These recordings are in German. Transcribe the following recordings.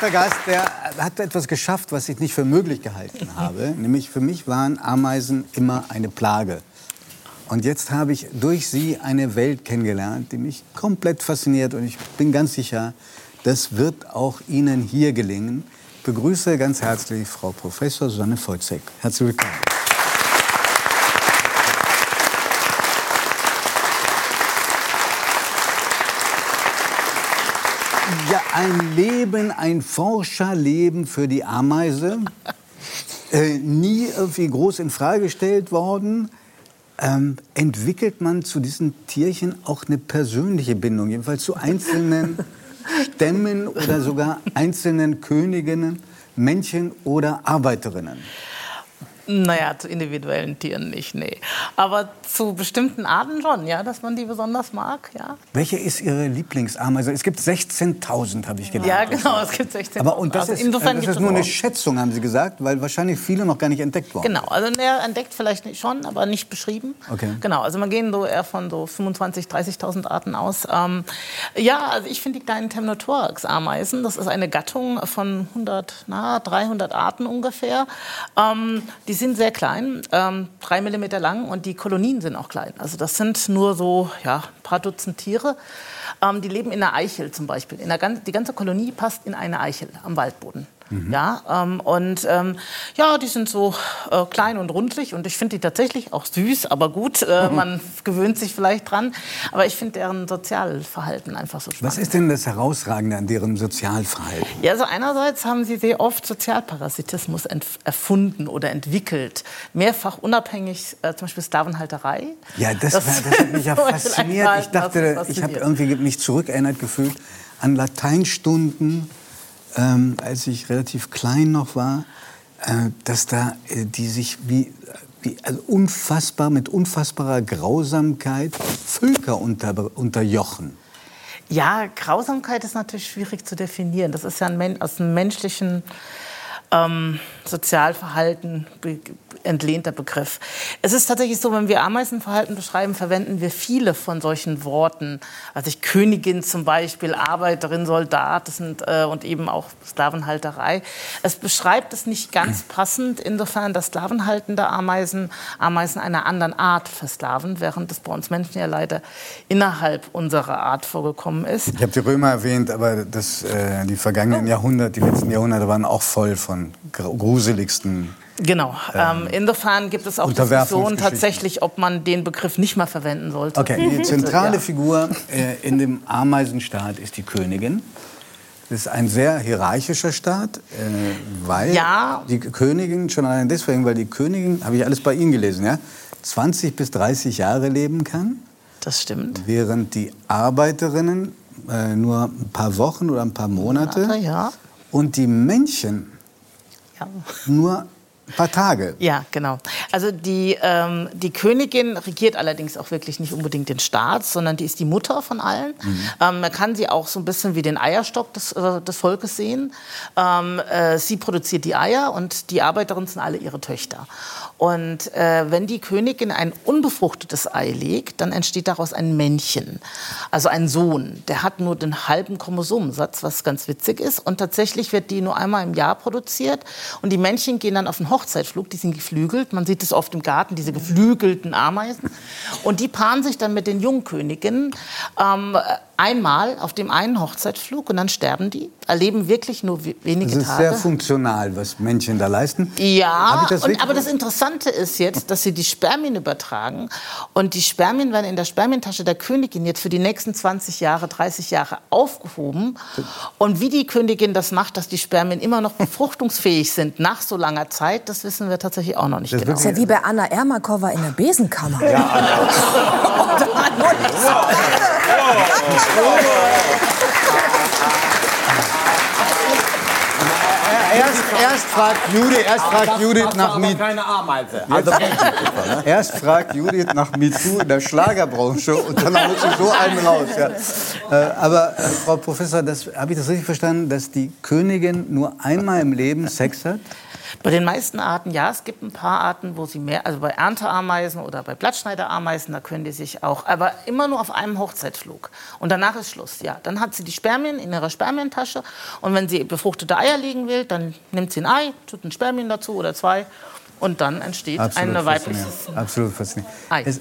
nächster Gast, der hat etwas geschafft, was ich nicht für möglich gehalten habe. Nämlich für mich waren Ameisen immer eine Plage. Und jetzt habe ich durch sie eine Welt kennengelernt, die mich komplett fasziniert. Und ich bin ganz sicher, das wird auch Ihnen hier gelingen. Ich begrüße ganz herzlich Frau Professor Susanne Voitzek. Herzlich willkommen. Ja, ein Leben, ein Forscherleben für die Ameise. Äh, nie irgendwie groß in Frage gestellt worden. Ähm, entwickelt man zu diesen Tierchen auch eine persönliche Bindung, jedenfalls zu einzelnen Stämmen oder sogar einzelnen Königinnen, Männchen oder Arbeiterinnen? Naja, zu individuellen Tieren nicht, nee. Aber zu bestimmten Arten schon, ja, dass man die besonders mag, ja. Welche ist Ihre Lieblingsameise? Es gibt 16.000, habe ich gelernt. Ja, genau, es gibt 16.000. Aber und das also ist, insofern das ist nur eine Schätzung, haben Sie gesagt, weil wahrscheinlich viele noch gar nicht entdeckt wurden. Genau, also der entdeckt vielleicht nicht schon, aber nicht beschrieben. Okay. Genau, also man gehen so eher von so 25.000, 30.000 Arten aus. Ähm, ja, also ich finde die kleinen Temnothorax-Ameisen, das ist eine Gattung von 100, na, 300 Arten ungefähr. Ähm, die sind sehr klein, ähm, drei Millimeter lang und die Kolonien sind auch klein. Also das sind nur so, ja, ein paar Dutzend Tiere. Ähm, die leben in einer Eichel zum Beispiel. In der, die ganze Kolonie passt in eine Eichel am Waldboden. Ja, ähm, und ähm, ja, die sind so äh, klein und rundlich und ich finde die tatsächlich auch süß, aber gut, äh, man gewöhnt sich vielleicht dran. Aber ich finde deren Sozialverhalten einfach so spannend. Was ist denn das Herausragende an deren Sozialverhalten? Ja, also einerseits haben sie sehr oft Sozialparasitismus erfunden oder entwickelt. Mehrfach unabhängig, äh, zum Beispiel Sklavenhalterei. Ja, das, war, das hat mich ja fasziniert. Ich dachte, das ich habe irgendwie mich zurückerinnert gefühlt an Lateinstunden, ähm, als ich relativ klein noch war, äh, dass da äh, die sich wie, wie also unfassbar mit unfassbarer Grausamkeit Völker unter, unterjochen. Ja, Grausamkeit ist natürlich schwierig zu definieren. Das ist ja ein, aus dem menschlichen ähm, Sozialverhalten be entlehnter Begriff. Es ist tatsächlich so, wenn wir Ameisenverhalten beschreiben, verwenden wir viele von solchen Worten. Also ich Königin zum Beispiel, Arbeiterin, Soldat das sind, äh, und eben auch Sklavenhalterei. Es beschreibt es nicht ganz passend, insofern, dass sklavenhaltende Ameisen Ameisen einer anderen Art versklaven, während es bei uns Menschen ja leider innerhalb unserer Art vorgekommen ist. Ich habe die Römer erwähnt, aber das, äh, die vergangenen Jahrhunderte, die letzten Jahrhunderte waren auch voll von gr- gruseligsten. Genau. Ähm, insofern gibt es auch. Diskussionen tatsächlich, ob man den Begriff nicht mehr verwenden sollte. Okay, die zentrale. Figur äh, in dem Ameisenstaat ist die Königin. Das ist ein sehr hierarchischer Staat, äh, weil Ja. die Königin, schon allein deswegen, weil die Königin, habe ich alles bei Ihnen gelesen, ja, 20 bis 30 Jahre leben kann, Das stimmt. während die Arbeiterinnen äh, nur ein paar Wochen oder ein paar Monate Monate, ja. und die Männchen Ja. nur ein paar Tage. Ja, genau. Also die, ähm, die Königin regiert allerdings auch wirklich nicht unbedingt den Staat, sondern die ist die Mutter von allen. Ähm, man kann sie auch so ein bisschen wie den Eierstock des, äh, des Volkes sehen. Ähm, äh, sie produziert die Eier und die Arbeiterinnen sind alle ihre Töchter. Und äh, wenn die Königin ein unbefruchtetes Ei legt, dann entsteht daraus ein Männchen, also ein Sohn. Der hat nur den halben Chromosomensatz, was ganz witzig ist. Und tatsächlich wird die nur einmal im Jahr produziert. Und die Männchen gehen dann auf einen Hochzeitflug, die sind geflügelt. Man sieht es oft im Garten, diese geflügelten Ameisen. Und die paaren sich dann mit den Jungköniginnen ähm, einmal auf dem einen Hochzeitflug und dann sterben die, erleben wirklich nur we- wenige Das ist Tage. sehr funktional, was Männchen da leisten. Ja, das und, aber das Interessante ist jetzt, dass sie die Spermien übertragen und die Spermien werden in der Spermientasche der Königin jetzt für die nächsten 20 Jahre, 30 Jahre aufgehoben. Und wie die Königin das macht, dass die Spermien immer noch befruchtungsfähig sind nach so langer Zeit, das wissen wir tatsächlich auch noch nicht Das genau. Das ist ja wie bei Anna Ermakova in der Besenkammer. Erst, erst fragt Judith, erst fragt Judith nach aber MeToo. keine Ameise. Also Erst fragt Judith nach MeToo in der Schlagerbranche und dann haut sie so einen raus. Ja. Äh, aber äh, Frau Professor, das, habe ich das richtig verstanden, dass die Königin nur einmal im Leben Sex hat? Bei den meisten Arten ja, es gibt ein paar Arten, wo sie mehr, also bei Ernteameisen oder bei Blattschneiderameisen, da können die sich auch, aber immer nur auf einem Hochzeitflug. Und danach ist Schluss, ja. Dann hat sie die Spermien in ihrer Spermientasche und wenn sie befruchtete Eier legen will, dann nimmt sie ein Ei, tut ein Spermien dazu oder zwei und dann entsteht Absolut eine weibliche Absolut faszinierend. Es,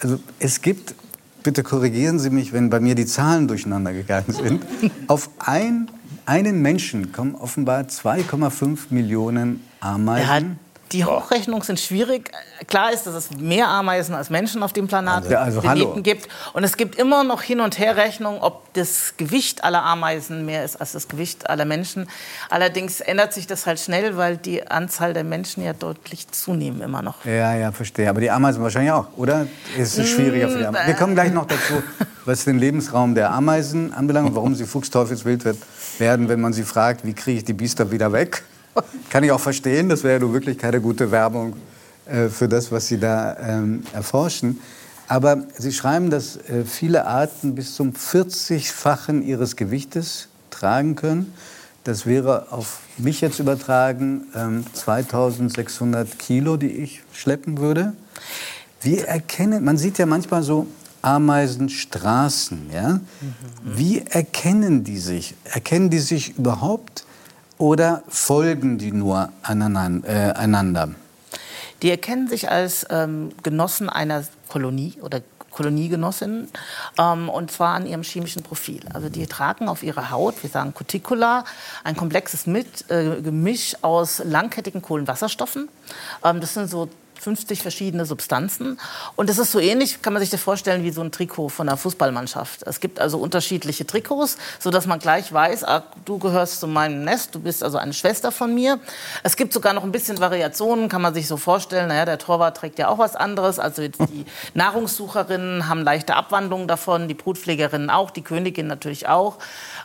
also, es gibt, bitte korrigieren Sie mich, wenn bei mir die Zahlen durcheinander gegangen sind, auf ein einen Menschen kommen offenbar 2,5 Millionen Ameisen. Ja, die Hochrechnungen sind schwierig. Klar ist, dass es mehr Ameisen als Menschen auf dem Planeten also, also gibt. Und es gibt immer noch Hin- und Herrechnungen, ob das Gewicht aller Ameisen mehr ist als das Gewicht aller Menschen. Allerdings ändert sich das halt schnell, weil die Anzahl der Menschen ja deutlich zunehmen immer noch. Ja, ja, verstehe. Aber die Ameisen wahrscheinlich auch, oder? Ist es schwieriger für die Ameisen? Wir kommen gleich noch dazu, was den Lebensraum der Ameisen anbelangt warum sie Fuchsteufelswild werden, wenn man sie fragt, wie kriege ich die Biester wieder weg. Kann ich auch verstehen, das wäre ja wirklich keine gute Werbung äh, für das, was Sie da ähm, erforschen. Aber Sie schreiben, dass äh, viele Arten bis zum 40-fachen ihres Gewichtes tragen können. Das wäre auf mich jetzt übertragen ähm, 2600 Kilo, die ich schleppen würde. Wie erkennen, man sieht ja manchmal so Ameisenstraßen, ja? Mhm. Wie erkennen die sich? Erkennen die sich überhaupt? oder folgen die nur? Äh, einander? Die erkennen sich als ähm, Genossen einer Kolonie oder Koloniegenossinnen, ähm, und zwar an ihrem chemischen Profil. Also die tragen auf ihrer Haut, wir sagen Cuticula, ein komplexes Mit, äh, Gemisch aus langkettigen Kohlenwasserstoffen. Ähm, das sind so 50 verschiedene Substanzen. Und das ist so ähnlich, kann man sich das vorstellen, wie so ein Trikot von einer Fußballmannschaft. Es gibt also unterschiedliche Trikots, sodass man gleich weiß, ah, du gehörst zu meinem Nest, du bist also eine Schwester von mir. Es gibt sogar noch ein bisschen Variationen, kann man sich so vorstellen. Naja, der Torwart trägt ja auch was anderes. Also die Nahrungssucherinnen haben leichte Abwandlungen davon, die Brutpflegerinnen auch, die Königin natürlich auch.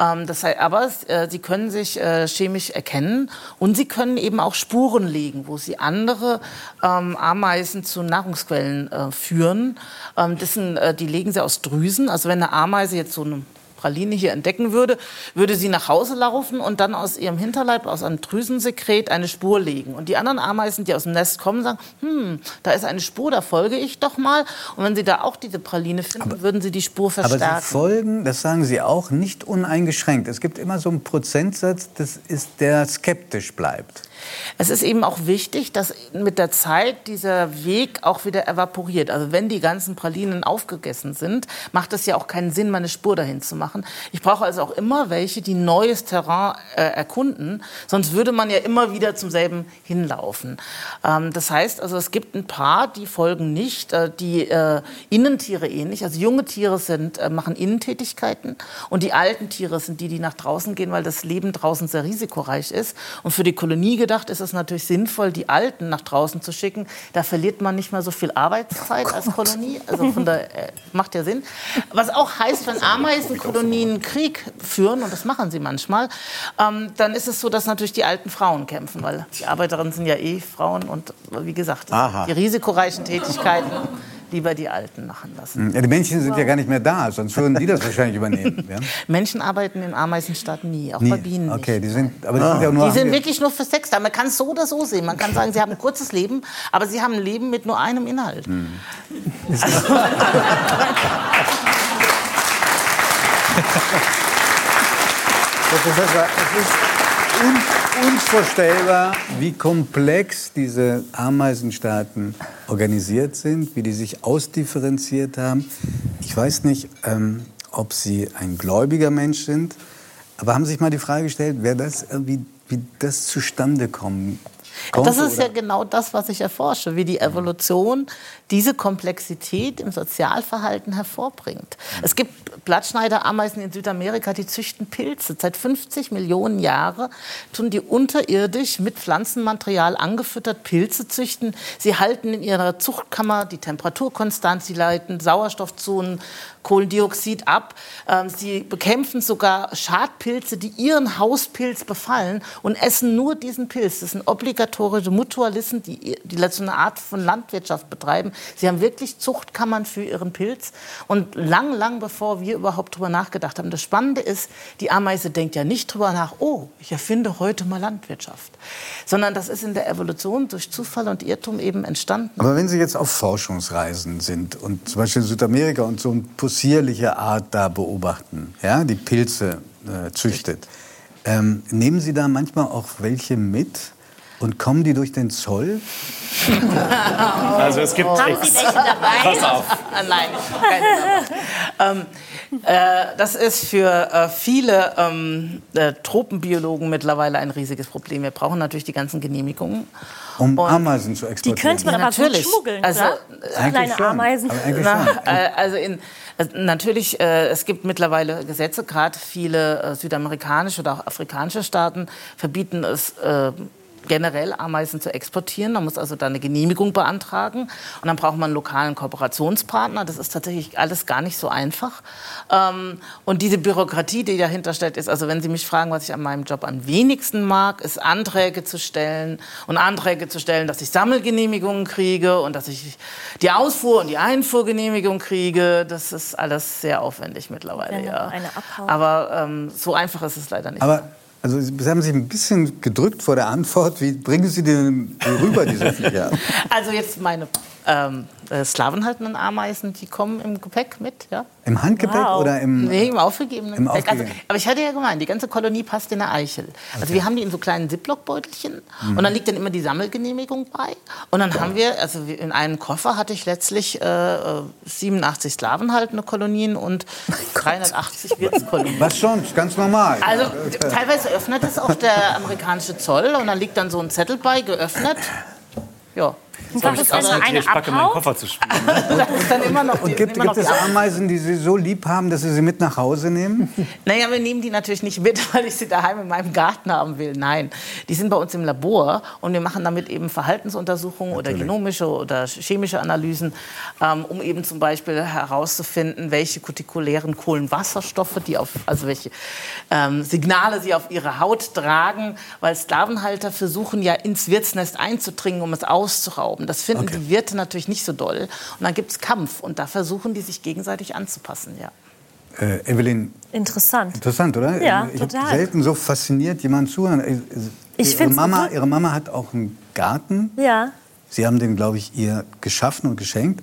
Ähm, das heißt, aber äh, sie können sich äh, chemisch erkennen und sie können eben auch Spuren legen, wo sie andere ähm, Ameisen zu Nahrungsquellen äh, führen. Ähm, das sind, äh, die legen sie aus Drüsen. Also wenn eine Ameise jetzt so eine Praline hier entdecken würde, würde sie nach Hause laufen und dann aus ihrem Hinterleib, aus einem Drüsensekret, eine Spur legen. Und die anderen Ameisen, die aus dem Nest kommen, sagen, hm, da ist eine Spur, da folge ich doch mal. Und wenn sie da auch diese Praline finden, aber, würden sie die Spur verstärken. Aber sie folgen, das sagen Sie auch, nicht uneingeschränkt. Es gibt immer so einen Prozentsatz, das ist, der skeptisch bleibt. Es ist eben auch wichtig, dass mit der Zeit dieser Weg auch wieder evaporiert. Also wenn die ganzen Pralinen aufgegessen sind, macht es ja auch keinen Sinn, meine Spur dahin zu machen. Ich brauche also auch immer welche, die neues Terrain äh, erkunden, sonst würde man ja immer wieder zum selben hinlaufen. Ähm, das heißt also, es gibt ein paar, die folgen nicht, äh, die äh, Innentiere ähnlich. Also junge Tiere sind, äh, machen Innentätigkeiten und die alten Tiere sind die, die nach draußen gehen, weil das Leben draußen sehr risikoreich ist. Und für die Kolonie gedacht ist es natürlich sinnvoll, die Alten nach draußen zu schicken. Da verliert man nicht mehr so viel Arbeitszeit oh als Kolonie. Also von der, äh, macht ja Sinn. Was auch heißt, wenn Ameisenkolonien Krieg führen, und das machen sie manchmal, ähm, dann ist es so, dass natürlich die alten Frauen kämpfen, weil die Arbeiterinnen sind ja eh Frauen und wie gesagt, die risikoreichen Tätigkeiten lieber die Alten machen lassen. Ja, die Männchen sind ja gar nicht mehr da, sonst würden die das wahrscheinlich übernehmen. Ja? Menschen arbeiten im Ameisenstaat nie, auch nie. bei Bienen okay, nicht. Die sind, aber die sind, ja nur die sind wirklich nur für Sex da. Man kann es so oder so sehen. Man kann sagen, sie haben ein kurzes Leben, aber sie haben ein Leben mit nur einem Inhalt. Hm. Also, Professor, es ist un unvorstellbar, wie komplex diese Ameisenstaaten organisiert sind, wie die sich ausdifferenziert haben. Ich weiß nicht, ähm, ob Sie ein gläubiger Mensch sind, aber haben Sie sich mal die Frage gestellt, wer das, wie, wie das zustande kommen Kommt, das ist oder? ja genau das, was ich erforsche, wie die Evolution diese Komplexität im Sozialverhalten hervorbringt. Es gibt Blattschneiderameisen in Südamerika, die züchten Pilze. Seit 50 Millionen Jahren tun die unterirdisch mit Pflanzenmaterial angefüttert Pilze züchten. Sie halten in ihrer Zuchtkammer die Temperatur konstant, sie leiten Sauerstoffzonen Kohlendioxid ab. Ähm, sie bekämpfen sogar Schadpilze, die ihren Hauspilz befallen und essen nur diesen Pilz. Das sind obligatorische Mutualisten, die, die so eine Art von Landwirtschaft betreiben. Sie haben wirklich Zuchtkammern für ihren Pilz. Und lang, lang bevor wir überhaupt drüber nachgedacht haben. Das Spannende ist, die Ameise denkt ja nicht drüber nach, oh, ich erfinde heute mal Landwirtschaft. Sondern das ist in der Evolution durch Zufall und Irrtum eben entstanden. Aber wenn Sie jetzt auf Forschungsreisen sind und zum Beispiel Südamerika und so eine possierliche Art da beobachten, ja, die Pilze äh, züchtet, ähm, nehmen Sie da manchmal auch welche mit? Und kommen die durch den Zoll? Also es gibt Haben Sie welche dabei? Pass auf. Ah, Nein, keine ähm, äh, Das ist für äh, viele ähm, äh, Tropenbiologen mittlerweile ein riesiges Problem. Wir brauchen natürlich die ganzen Genehmigungen. Um Und- Ameisen zu Die exportieren? könnte man aber gut Natürlich. schmuggeln, Also, Kleine. Ameisen. Na, äh, also in, also natürlich, äh, es gibt mittlerweile Gesetze, gerade viele äh, südamerikanische oder auch afrikanische Staaten verbieten es äh, generell Ameisen zu exportieren. Man muss also da eine Genehmigung beantragen und dann braucht man einen lokalen Kooperationspartner. Das ist tatsächlich alles gar nicht so einfach. Ähm, und diese Bürokratie, die dahinter steckt, ist, also wenn Sie mich fragen, was ich an meinem Job am wenigsten mag, ist Anträge zu stellen und Anträge zu stellen, dass ich Sammelgenehmigungen kriege und dass ich die Ausfuhr- und die Einfuhrgenehmigung kriege. Das ist alles sehr aufwendig mittlerweile. Ja. Aber ähm, so einfach ist es leider nicht. Aber also Sie haben sich ein bisschen gedrückt vor der Antwort. Wie bringen Sie den rüber, diese Viecher? Also jetzt meine ähm, äh, slavenhaltenden Ameisen, die kommen im Gepäck mit, ja? Im Handgepäck Wow. oder im... Nee, im aufgegebenen Im Gepäck. Also, aber ich hatte ja gemeint, die ganze Kolonie passt in eine Eichel. Also wir haben die in so kleinen Ziploc-Beutelchen Mhm. und dann liegt dann immer die Sammelgenehmigung bei. Und dann haben wir, also in einem Koffer hatte ich letztlich äh, äh, 87 slavenhaltende Kolonien und 380 Wirtskolonien. Was sonst? Ganz normal. Also teilweise öffnet es auch der amerikanische Zoll und dann liegt dann so ein Zettel bei, geöffnet. Ja. Und was ist, Also, eine Ich packe meinen? Koffer zu spielen. Das ist dann immer noch, Und gibt, immer noch gibt es die Ameisen, die Sie so lieb haben, dass Sie sie mit nach Hause nehmen? Naja, wir nehmen die natürlich nicht mit, weil ich sie daheim in meinem Garten haben will. Nein, die sind bei uns im Labor und wir machen damit eben Verhaltensuntersuchungen oder genomische oder chemische Analysen, ähm, um eben zum Beispiel herauszufinden, welche kutikulären Kohlenwasserstoffe, die auf, also welche ähm, Signale sie auf ihre Haut tragen, weil Sklavenhalter versuchen ja ins Wirtsnest einzudringen, um es auszurauben. Das finden die Wirte natürlich nicht so doll. Und dann gibt es Kampf und da versuchen die sich gegenseitig anzupassen, ja. Äh, Evelyn, Interessant. interessant, oder? Ja, ich habe total. selten so fasziniert jemand zuhören. Äh, Ich ihre, Mama, ihre Mama hat auch einen Garten. Ja. Sie haben den, glaube ich, ihr geschaffen und geschenkt.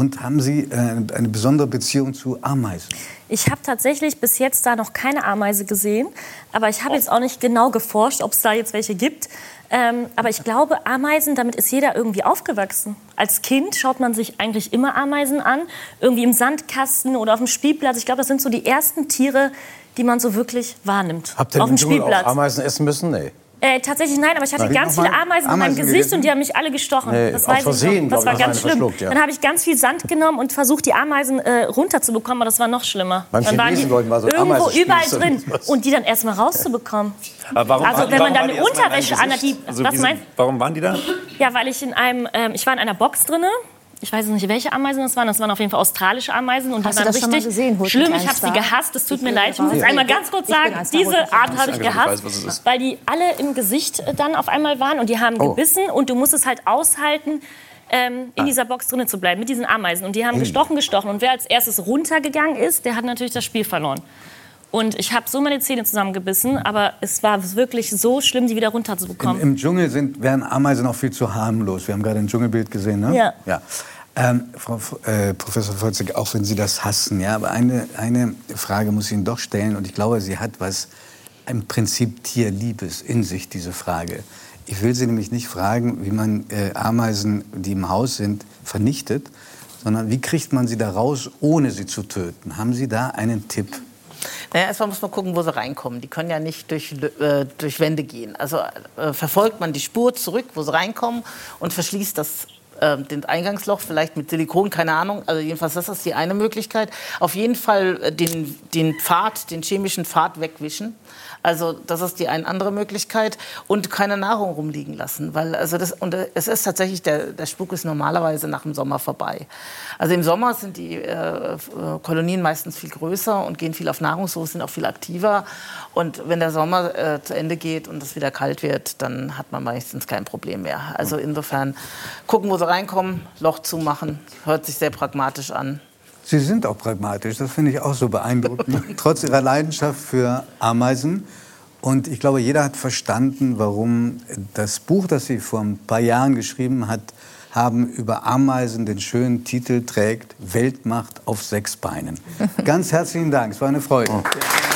Und haben Sie äh, eine besondere Beziehung zu Ameisen? Ich habe tatsächlich bis jetzt da noch keine Ameise gesehen. Aber ich habe jetzt auch nicht genau geforscht, ob es da jetzt welche gibt. Ähm, aber ich glaube, Ameisen, damit ist jeder irgendwie aufgewachsen. Als Kind schaut man sich eigentlich immer Ameisen an. Irgendwie im Sandkasten oder auf dem Spielplatz. Ich glaube, das sind so die ersten Tiere, die man so wirklich wahrnimmt. Habt ihr auf dem Spielplatz. Ameisen essen müssen? Nee. Äh, tatsächlich nein, aber ich hatte ich ganz viele Ameisen, in meinem Gesicht gegessen? und die haben mich alle gestochen. Nee, das weiß ich Versehen, noch. Das war ich, ganz schlimm. ja. Dann habe ich ganz viel Sand genommen und versucht, die Ameisen äh, runterzubekommen, aber das war noch schlimmer. Beim dann waren die wir so irgendwo überall drin und die dann erstmal rauszubekommen. Aber warum, Also, wenn man dann waren die eine Unterwäsche anhat, Gesicht? die- Also, was meinst- Warum waren die da? Ja, weil ich in einem, ähm, ich war in einer Box drinne. Ich weiß nicht, welche Ameisen das waren. Das waren auf jeden Fall australische Ameisen und Hast die du waren das schon mal richtig gesehen, schlimm. Ich habe sie gehasst. Es tut Ich mir leid. Ich muss jetzt einmal ganz kurz sagen, diese Art habe ich Ich weiß, gehasst, weil die alle im Gesicht äh, dann auf einmal waren und die haben Oh. gebissen und du musst es halt aushalten. Ähm, in dieser Box drinnen zu bleiben mit diesen Ameisen und die haben gestochen, gestochen und wer als erstes runtergegangen ist, der hat natürlich das Spiel verloren. Und ich habe so meine Zähne zusammengebissen, aber es war wirklich so schlimm, die wieder runterzubekommen. Im Dschungel sind, wären Ameisen auch viel zu harmlos. Wir haben gerade ein Dschungelbild gesehen, ne? Ja. ja. Ähm, Frau äh, Professor Volzig, auch wenn Sie das hassen, ja, aber eine, eine Frage muss ich Ihnen doch stellen und ich glaube, sie hat was im Prinzip Tierliebes in sich, diese Frage. Ich will Sie nämlich nicht fragen, wie man äh, Ameisen, die im Haus sind, vernichtet, sondern wie kriegt man sie da raus, ohne sie zu töten? Haben Sie da einen Tipp? Naja, erstmal muss man gucken, wo sie reinkommen. Die können ja nicht durch, äh, durch Wände gehen. Also äh, verfolgt man die Spur zurück, wo sie reinkommen und verschließt das äh, den Eingangsloch vielleicht mit Silikon, keine Ahnung. Also jedenfalls das ist die eine Möglichkeit. Auf jeden Fall äh, den, den Pfad, den chemischen Pfad wegwischen. Also das ist die eine andere Möglichkeit und keine Nahrung rumliegen lassen, weil also das und äh, es ist tatsächlich der, der Spuk ist normalerweise nach dem Sommer vorbei. Also im Sommer sind die äh, äh, Kolonien meistens viel größer und gehen viel auf Nahrungssuche, sind auch viel aktiver und wenn der Sommer äh, zu Ende geht und es wieder kalt wird, dann hat man meistens kein Problem mehr. Also insofern gucken, wo sie reinkommen, Loch zumachen, hört sich sehr pragmatisch an. Sie sind auch pragmatisch, das finde ich auch so beeindruckend, trotz Ihrer Leidenschaft für Ameisen. Und ich glaube, jeder hat verstanden, warum das Buch, das Sie vor ein paar Jahren geschrieben hat, haben über Ameisen den schönen Titel trägt Weltmacht auf sechs Beinen. Ganz herzlichen Dank, es war eine Freude. Oh.